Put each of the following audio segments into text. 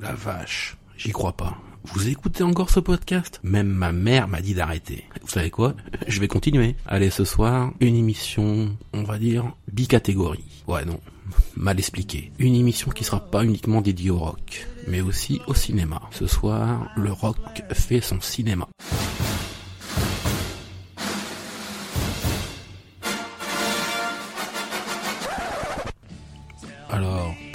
La vache, j'y crois pas. Vous écoutez encore ce podcast? Même ma mère m'a dit d'arrêter. Vous savez quoi? Je vais continuer. Allez, ce soir, une émission, on va dire, bicatégorie. Ouais, non, mal expliqué. Une émission qui sera pas uniquement dédiée au rock, mais aussi au cinéma. Ce soir, le rock fait son cinéma.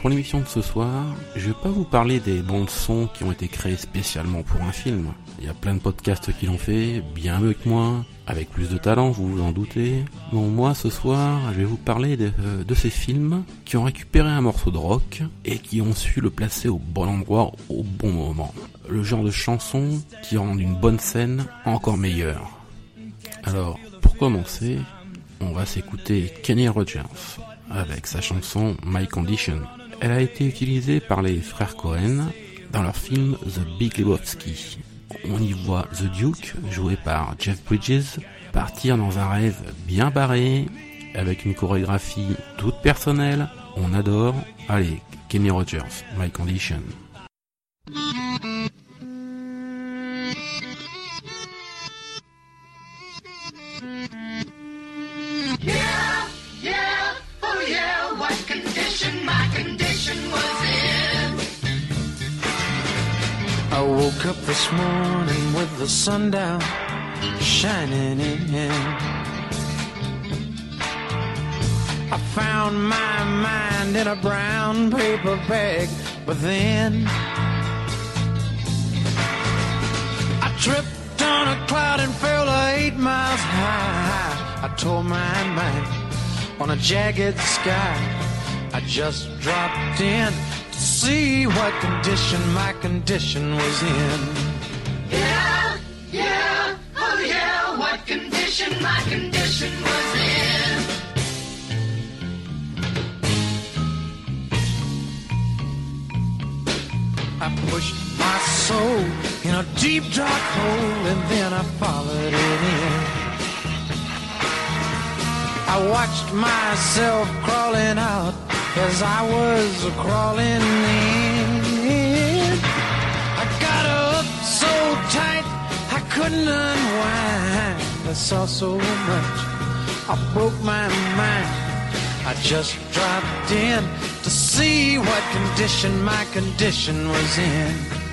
Pour l'émission de ce soir, je vais pas vous parler des bandes sons qui ont été créées spécialement pour un film. Il y a plein de podcasts qui l'ont fait, bien mieux que moi, avec plus de talent, vous vous en doutez. Bon, moi ce soir, je vais vous parler euh, de ces films qui ont récupéré un morceau de rock et qui ont su le placer au bon endroit au bon moment. Le genre de chanson qui rend une bonne scène encore meilleure. Alors, pour commencer, on va s'écouter Kenny Rogers avec sa chanson My Condition. Elle a été utilisée par les frères Cohen dans leur film The Big Lebowski. On y voit The Duke, joué par Jeff Bridges, partir dans un rêve bien barré, avec une chorégraphie toute personnelle. On adore. Allez, Kenny Rogers, My Condition. Oh woke up this morning with the sun down shining in. I found my mind in a brown paper bag, but then I tripped on a cloud and fell eight miles high. I tore my mind on a jagged sky. I just dropped in to see what condition my condition was in. Yeah, yeah, oh yeah, what condition my condition was in. I pushed my soul in a deep dark hole and then I followed it in. I watched myself crawling out as I was crawling in. I got up so tight I couldn't unwind. I saw so much, I broke my mind. I just dropped in to see what condition my condition was in.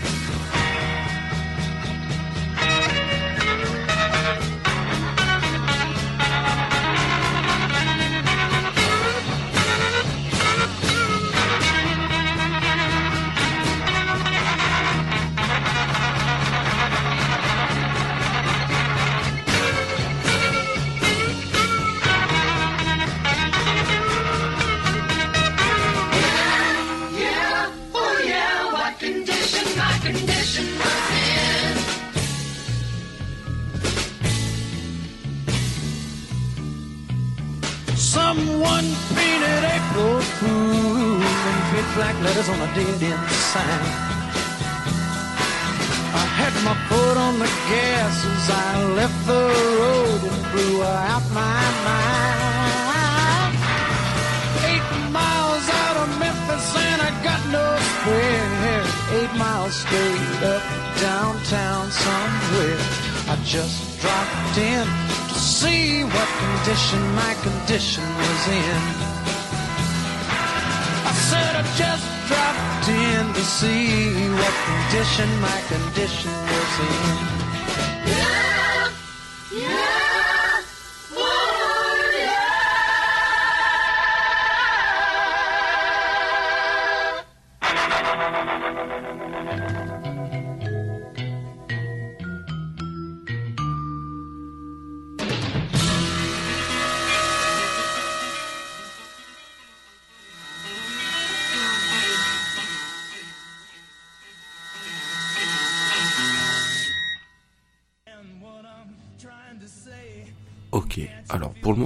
Said I just dropped in to see what condition my condition was in. Yeah,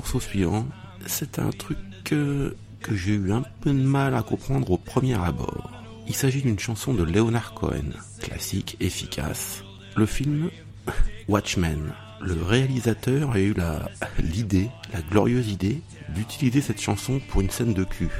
morceau suivant, c'est un truc que, j'ai eu un peu de mal à comprendre au premier abord. Il s'agit d'une chanson de Leonard Cohen, classique, efficace. Le film Watchmen. Le réalisateur a eu l'idée, la glorieuse idée, d'utiliser cette chanson pour une scène de cul.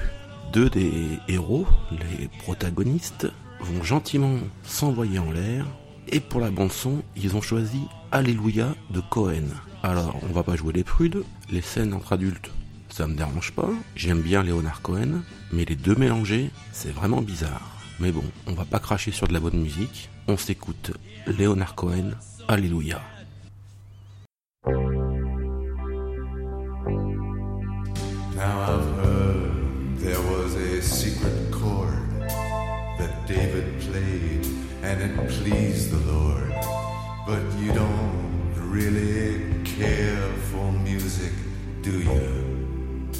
Deux des héros, les protagonistes, vont gentiment s'envoyer en l'air, et pour la bande son, ils ont choisi Alléluia de Cohen. Alors, on va pas jouer les prudes. Les scènes entre adultes, ça me dérange pas. J'aime bien Léonard Cohen, mais les deux mélangés, c'est vraiment bizarre. Mais bon, on va pas cracher sur de la bonne musique. On s'écoute Léonard Cohen, Alléluia. Now I've heard there was a secret chord that David played and it pleased the Lord. But you don't really care for music, do you?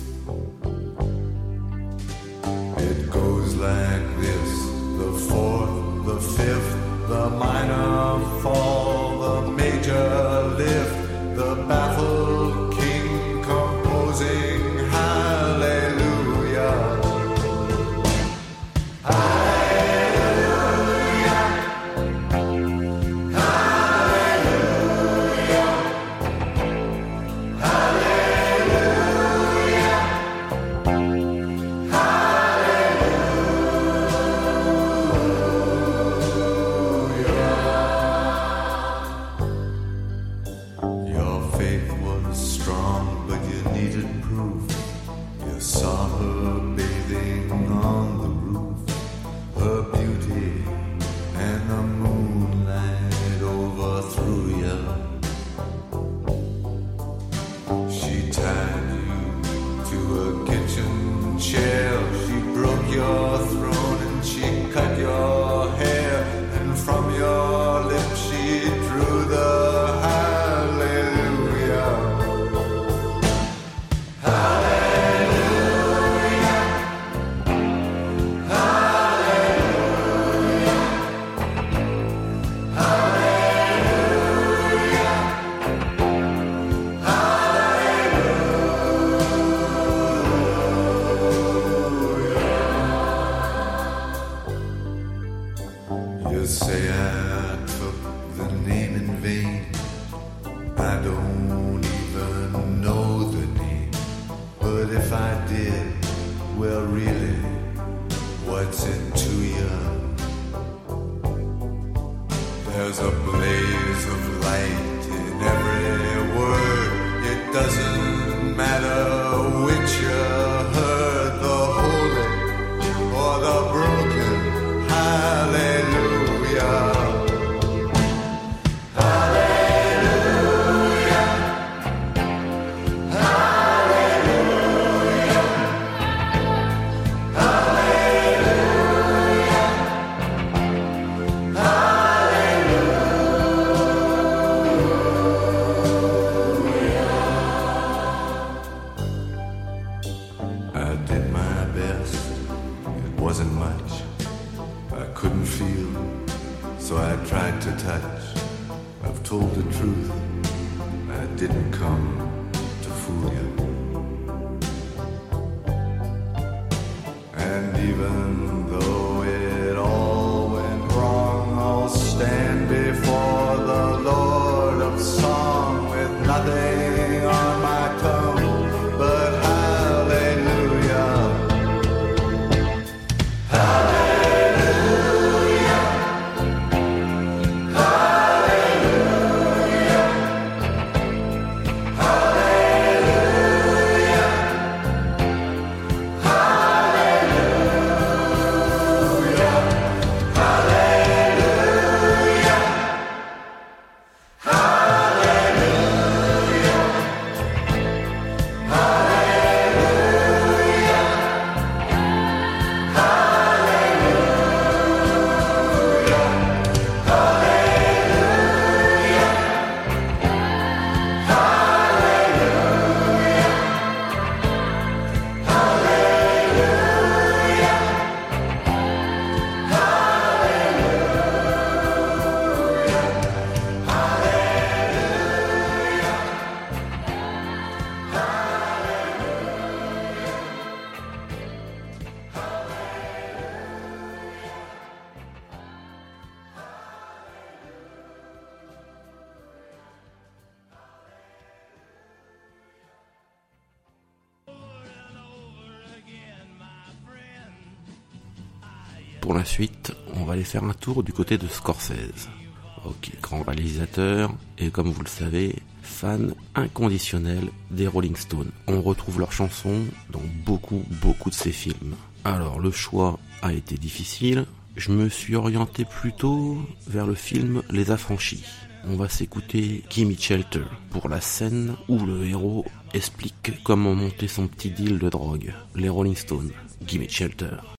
It goes like this the fourth, the fifth, the minor fall. Suite, on va aller faire un tour du côté de Scorsese. Ok, grand réalisateur, et comme vous le savez, fan inconditionnel des Rolling Stones. On retrouve leurs chansons dans beaucoup, beaucoup de ses films. Alors, le choix a été difficile. Je me suis orienté plutôt vers le film Les Affranchis. On va s'écouter Gimme Shelter pour la scène où le héros explique comment monter son petit deal de drogue. Les Rolling Stones. Gimme Shelter.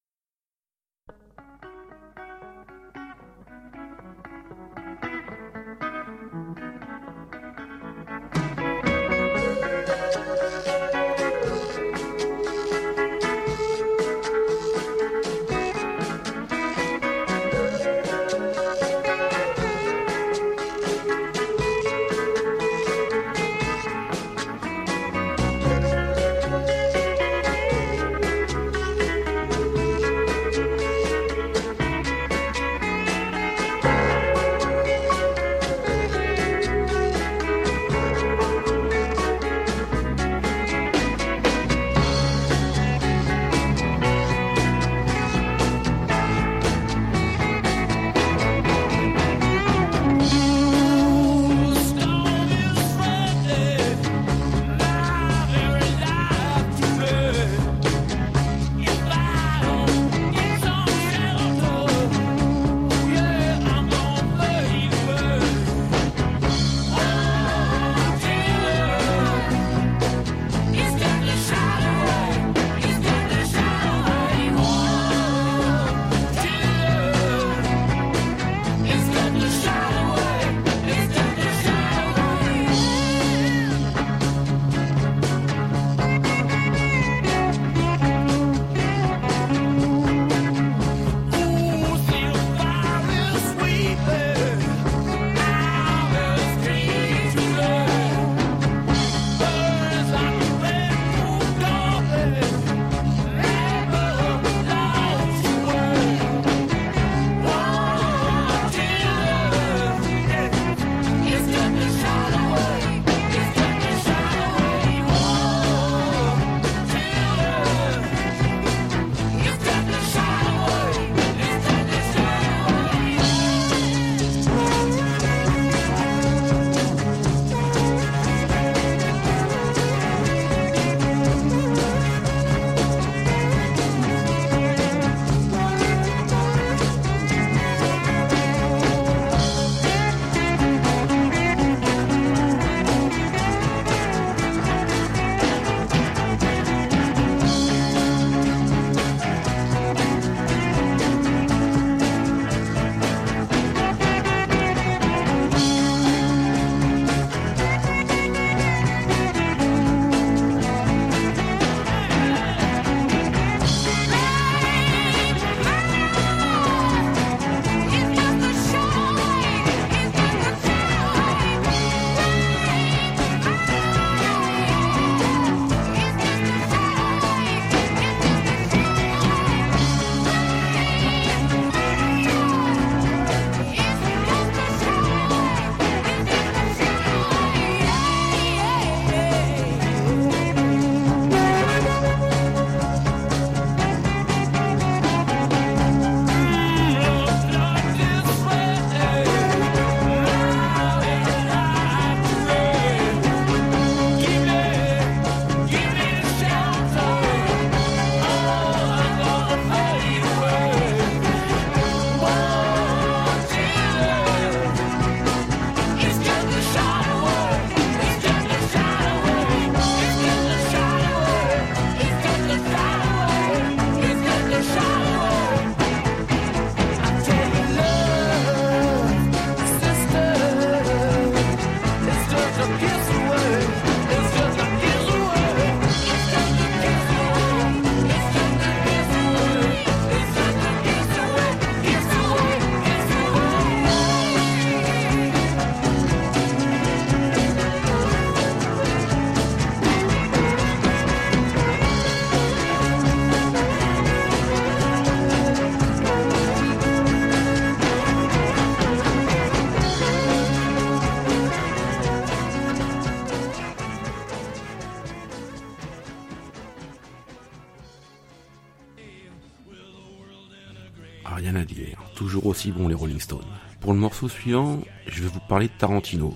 le morceau suivant, je vais vous parler de Tarantino.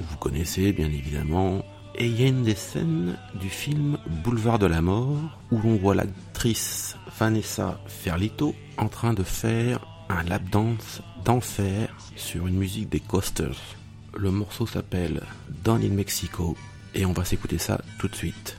Vous connaissez bien évidemment. Et il y a une des scènes du film Boulevard de la Mort où l'on voit l'actrice Vanessa Ferlito en train de faire un lap dance d'enfer sur une musique des Coasters. Le morceau s'appelle Down in Mexico et on va s'écouter ça tout de suite.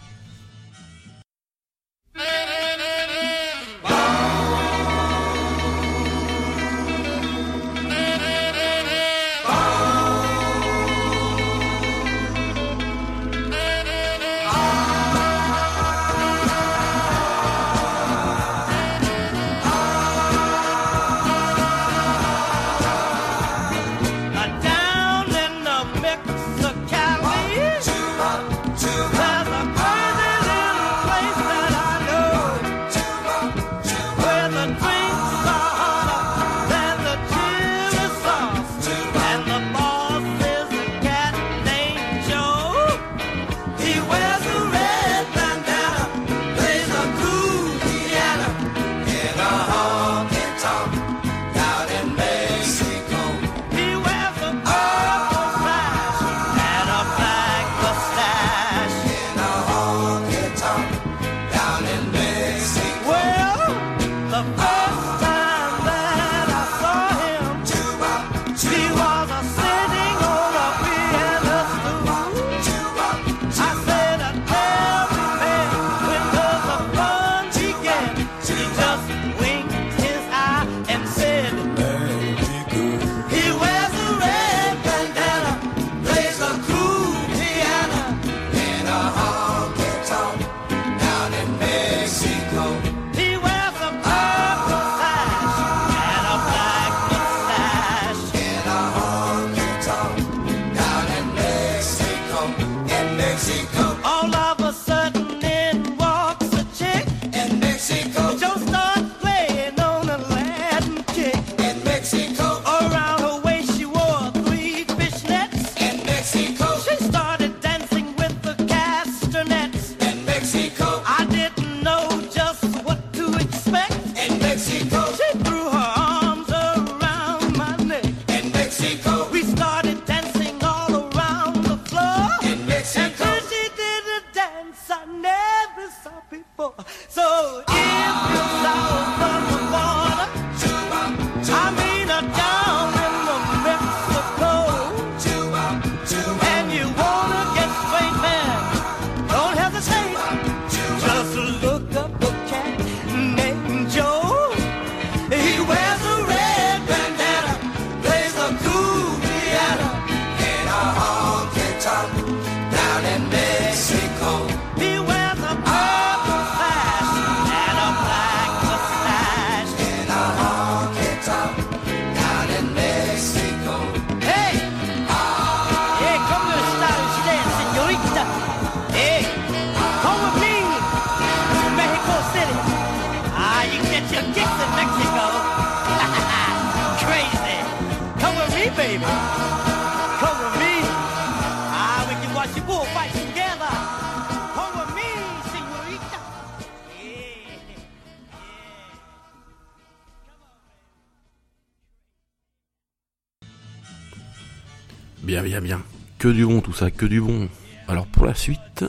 bien. Que du bon tout ça, que du bon. Alors pour la suite,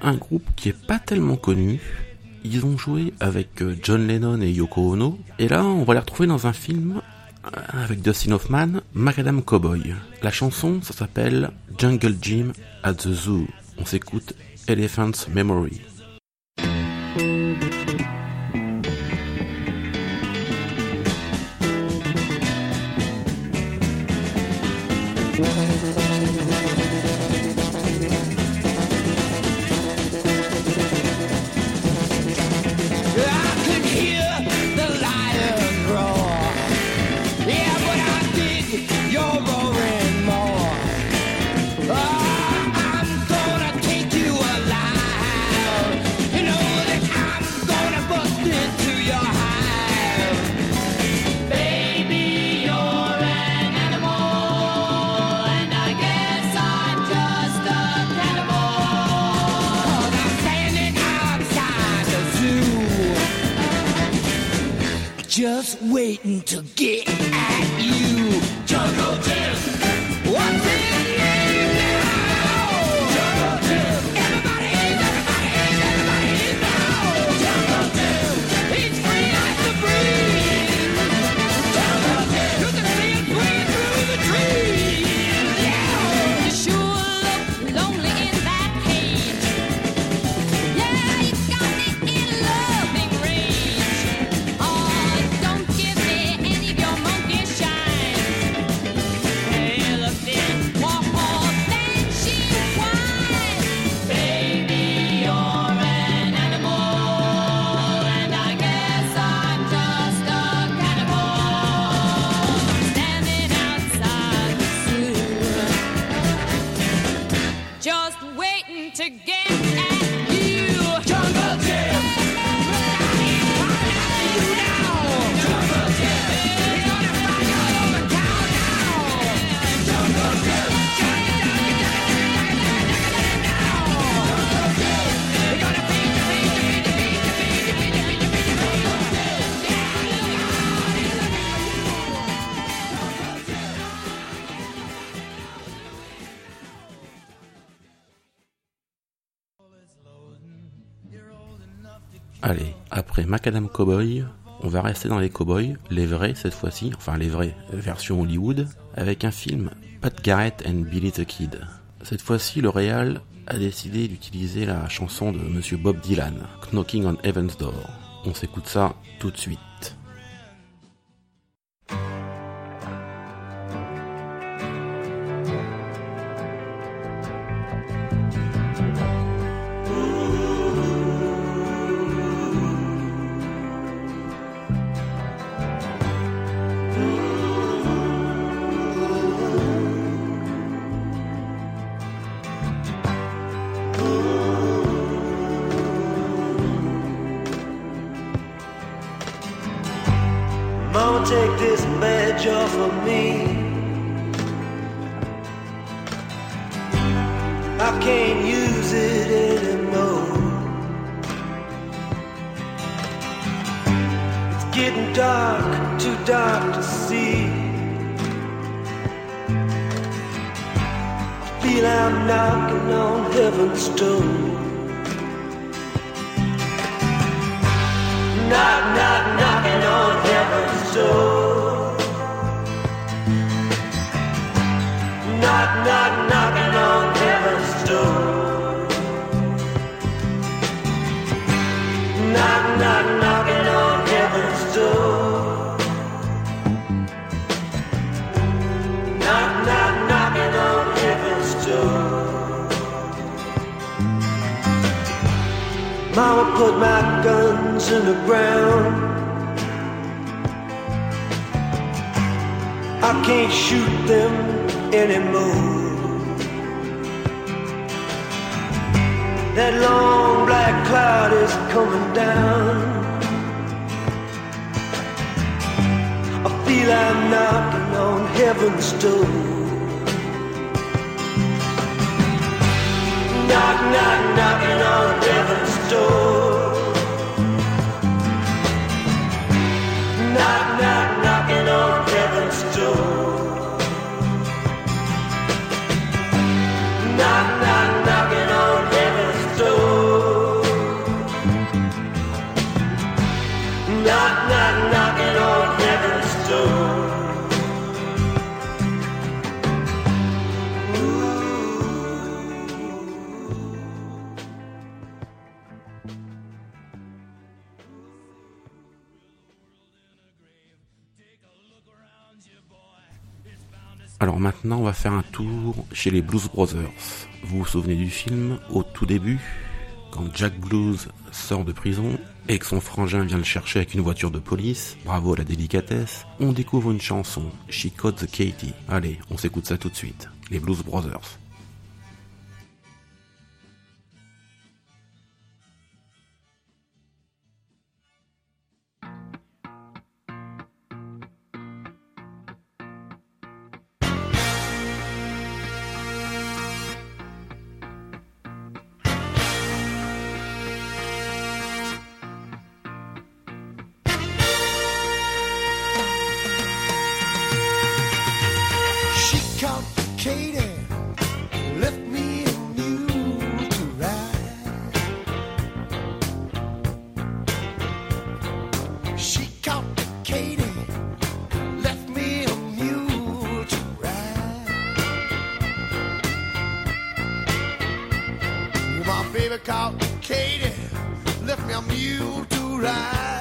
un groupe qui est pas tellement connu. Ils ont joué avec euh, John Lennon et Yoko Ono. Et là, on va les retrouver dans un film euh, avec Dustin Hoffman, Macadam Cowboy. La chanson, ça s'appelle Jungle Jim at the Zoo. On s'écoute Elephant's Memory. waiting to get. Macadam Cowboy, on va rester dans les cowboys, les vrais cette fois-ci, enfin les vrais, version Hollywood, avec un film Pat Garrett and Billy the Kid. Cette fois-ci, le réal a décidé d'utiliser la chanson de Monsieur Bob Dylan, Knocking on Heaven's Door. On s'écoute ça tout de suite. Maintenant, on va faire un tour chez les Blues Brothers. Vous vous souvenez du film Au tout début, quand Jack Blues sort de prison et que son frangin vient le chercher avec une voiture de police, bravo à la délicatesse, on découvre une chanson, She Caught the Katie. Allez, on s'écoute ça tout de suite. Les Blues Brothers. Caught Katie, left me a mule to ride.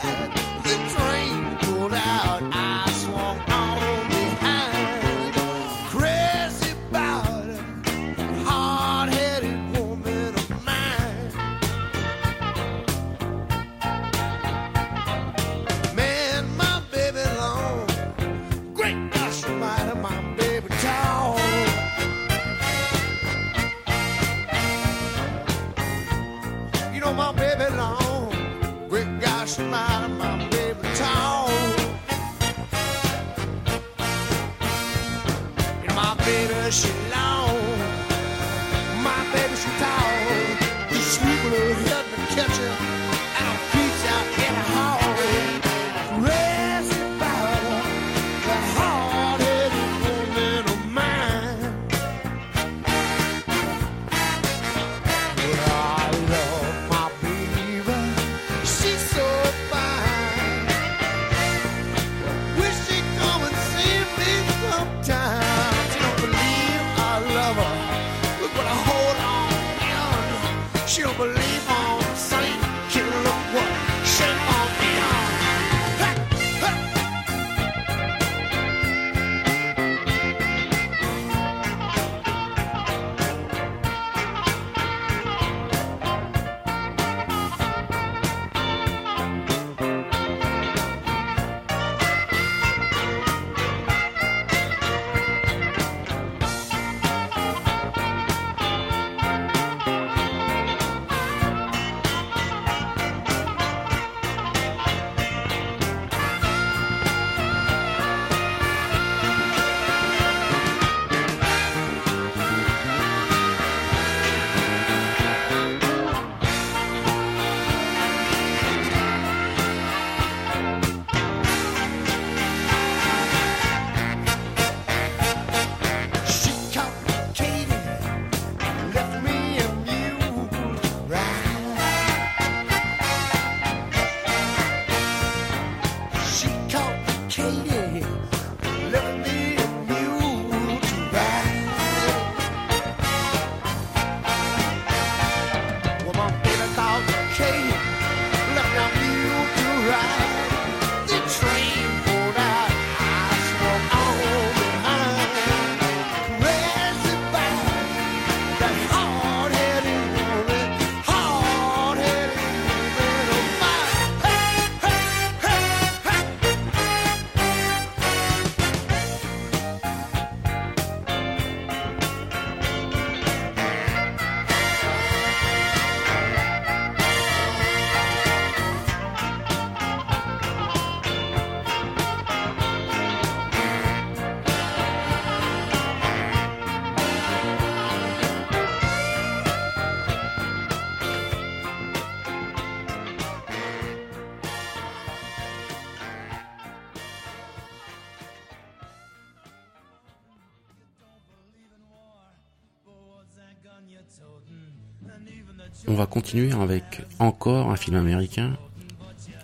Continuer avec encore un film américain.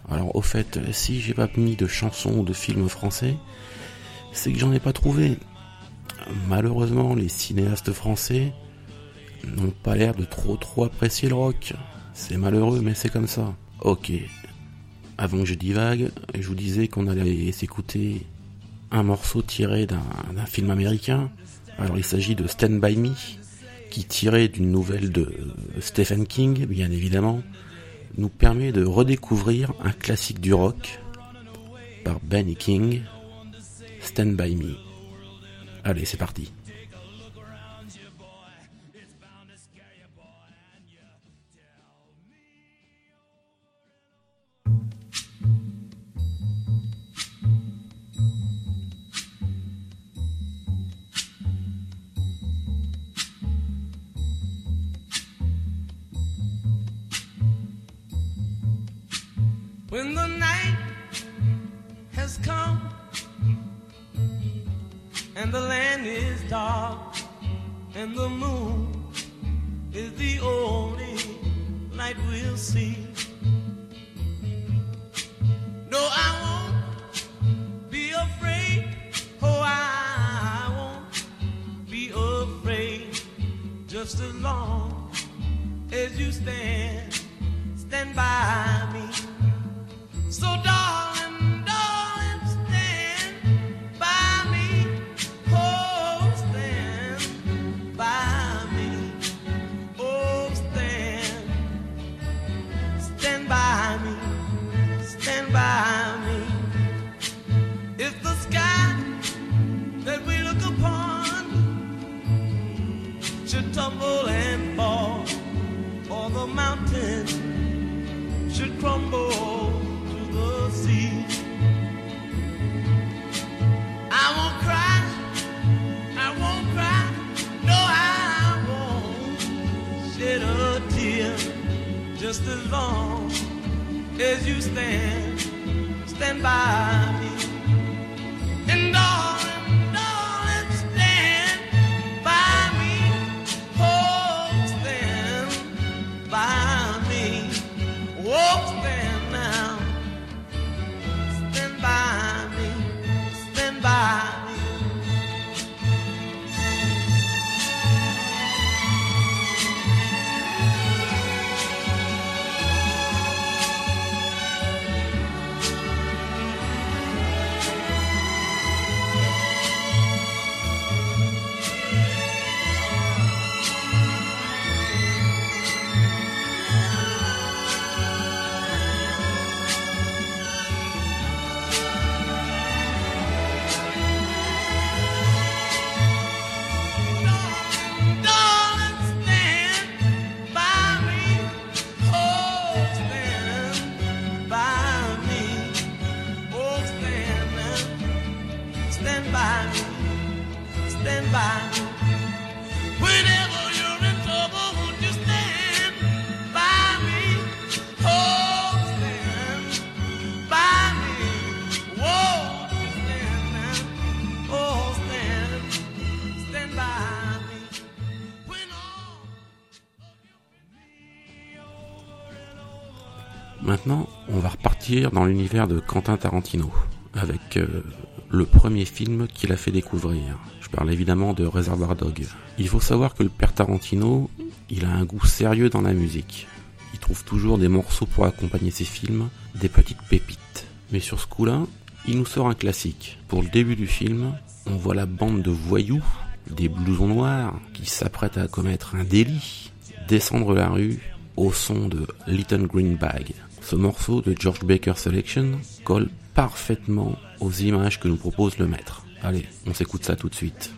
Alors au fait, si j'ai pas mis de chansons ou de films français, c'est que j'en ai pas trouvé. Malheureusement, les cinéastes français n'ont pas l'air de trop trop apprécier le rock. C'est malheureux, mais c'est comme ça. Ok. Avant que je divague, je vous disais qu'on allait s'écouter un morceau tiré d'un film américain. Alors il s'agit de Stand By Me, qui tiré d'une nouvelle de Stephen King, bien évidemment, nous permet de redécouvrir un classique du rock par Benny King, Stand By Me. Allez, c'est parti. Dans l'univers de Quentin Tarantino, avec euh, le premier film qu'il a fait découvrir. Je parle évidemment de Reservoir Dog. Il faut savoir que le père Tarantino, il a un goût sérieux dans la musique. Il trouve toujours des morceaux pour accompagner ses films, des petites pépites. Mais sur ce coup-là, il nous sort un classique. Pour le début du film, on voit la bande de voyous, des blousons noirs, qui s'apprêtent à commettre un délit, descendre la rue au son de Little Green Bag. Ce morceau de George Baker Selection colle parfaitement aux images que nous propose le maître. Allez, on s'écoute ça tout de suite.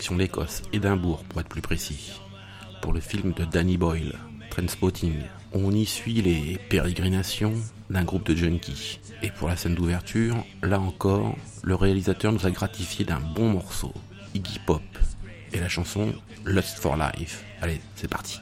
direction l'Écosse, Édimbourg pour être plus précis, pour le film de Danny Boyle, Trainspotting. On y suit les pérégrinations d'un groupe de junkies. Et pour la scène d'ouverture, là encore, le réalisateur nous a gratifié d'un bon morceau, Iggy Pop, et la chanson Lust for Life. Allez, c'est parti.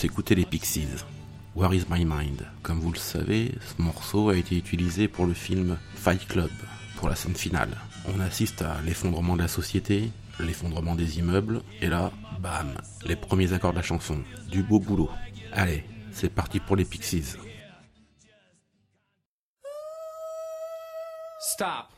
s'écouter les Pixies. Where is my mind? Comme vous le savez, ce morceau a été utilisé pour le film Fight Club, pour la scène finale. On assiste à l'effondrement de la société, l'effondrement des immeubles, et là, bam, les premiers accords de la chanson. Du beau boulot. Allez, c'est parti pour les Pixies. Stop.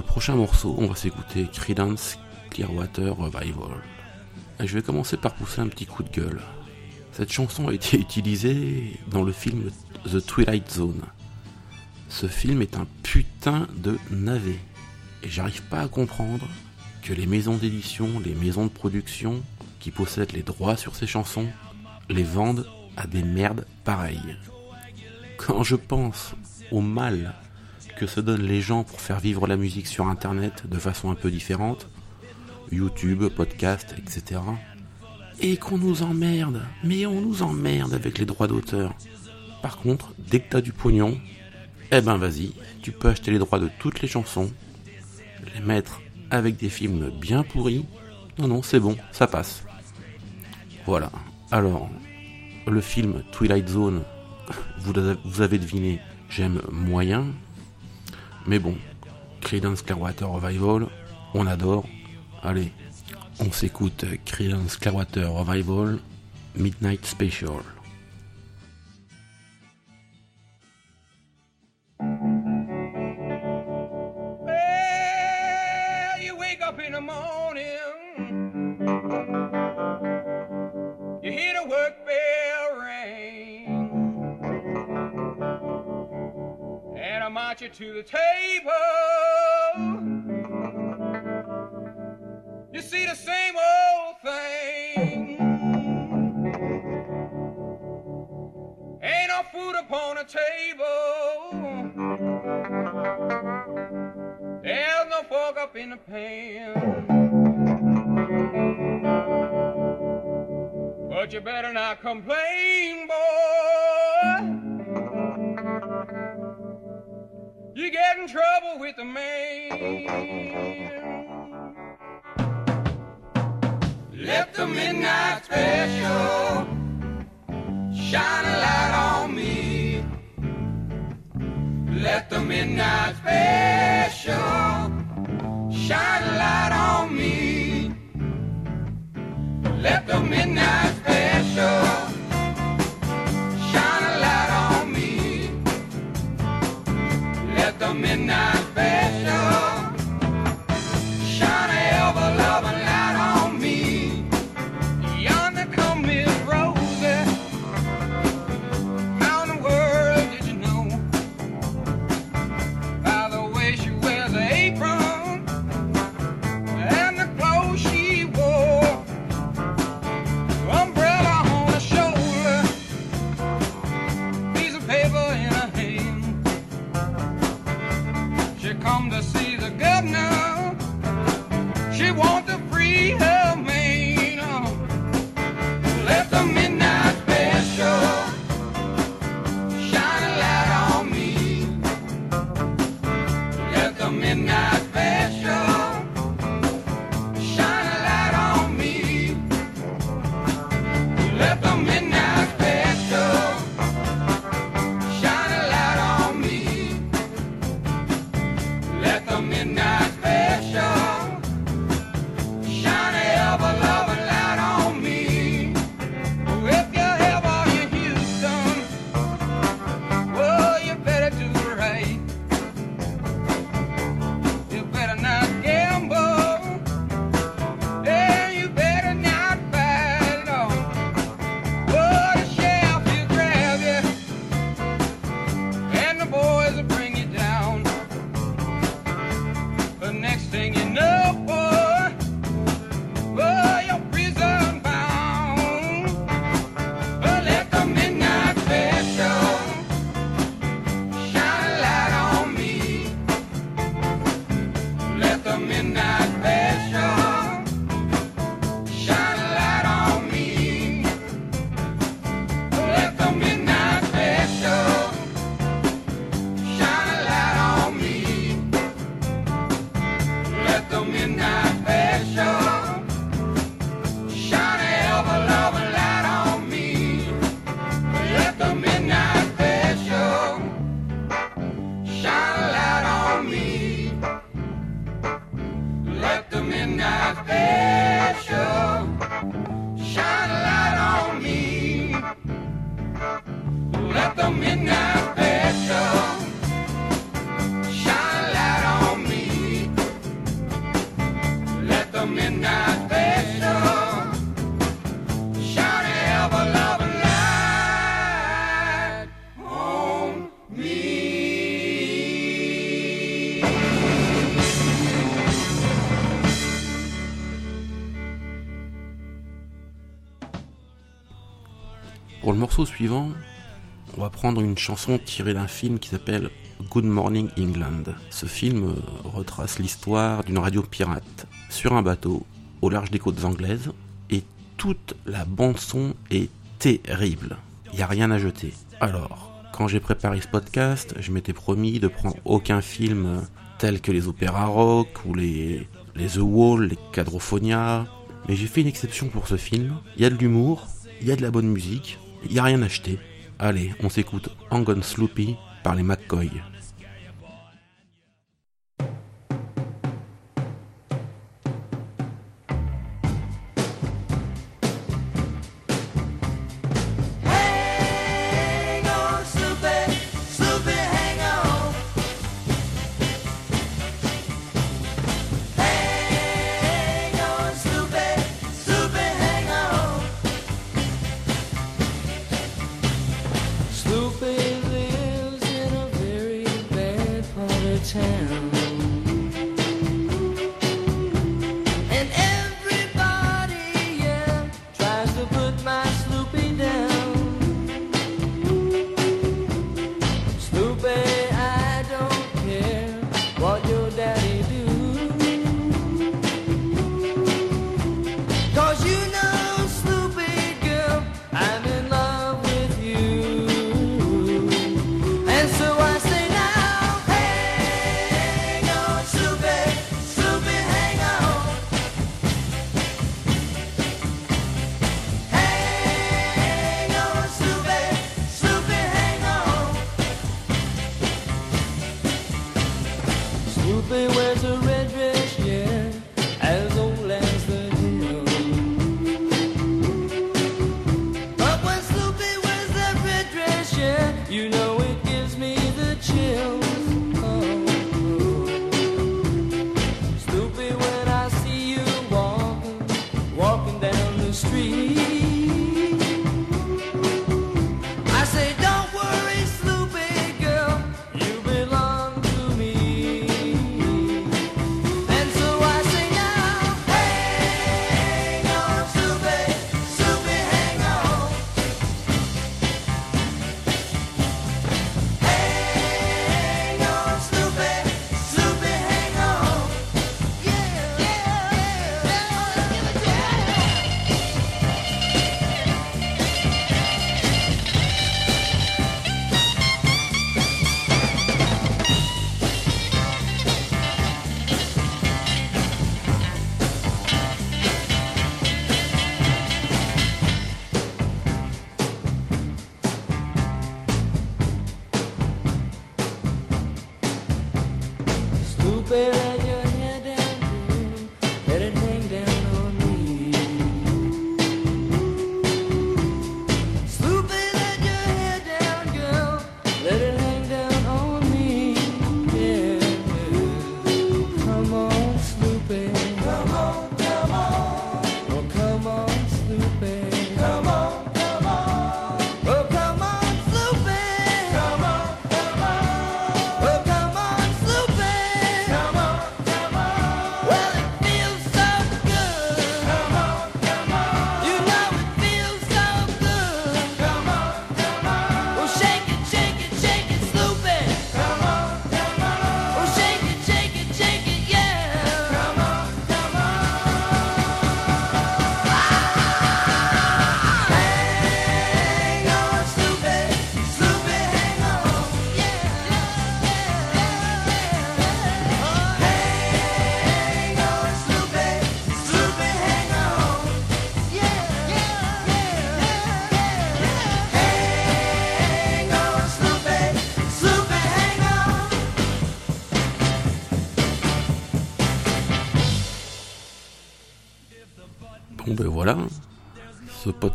Pour le prochain morceau, on va s'écouter Creedence Clearwater Revival. Et je vais commencer par pousser un petit coup de gueule. Cette chanson a été utilisée dans le film The Twilight Zone. Ce film est un putain de navet. Et j'arrive pas à comprendre que les maisons d'édition, les maisons de production qui possèdent les droits sur ces chansons, les vendent à des merdes pareilles. Quand je pense au mal que se donnent les gens pour faire vivre la musique sur internet de façon un peu différente, YouTube, podcast, etc. Et qu'on nous emmerde, mais on nous emmerde avec les droits d'auteur. Par contre, dès que t'as du pognon, eh ben vas-y, tu peux acheter les droits de toutes les chansons, les mettre avec des films bien pourris. Non, non, c'est bon, ça passe. Voilà. Alors, le film Twilight Zone, vous avez, vous avez deviné, j'aime moyen. Mais bon, Creedence Clearwater Revival, on adore. Allez, on s'écoute Creedence Clearwater Revival, Midnight Special. Morceau suivant, on va prendre une chanson tirée d'un film qui s'appelle Good Morning England. Ce film euh, retrace l'histoire d'une radio pirate sur un bateau au large des côtes anglaises et toute la bande son est terrible. Il n'y a rien à jeter. Alors, quand j'ai préparé ce podcast, je m'étais promis de prendre aucun film euh, tel que les opéras rock ou les, The Wall, les Quadrophonia. Mais j'ai fait une exception pour ce film. Il y a de l'humour, il y a de la bonne musique, il n'y a rien jeter. Allez, on s'écoute Hang on Sloopy par les McCoy.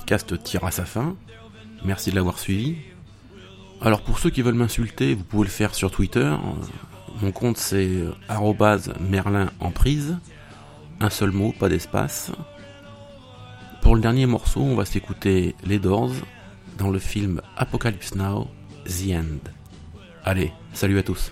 Podcast tire à sa fin. Merci de l'avoir suivi. Alors pour ceux qui veulent m'insulter, vous pouvez le faire sur Twitter. Euh, Mon compte c'est euh, merlin. Un seul mot, pas d'espace. Pour le dernier morceau, on va s'écouter les Doors dans le film Apocalypse Now, The End. Allez, salut à tous.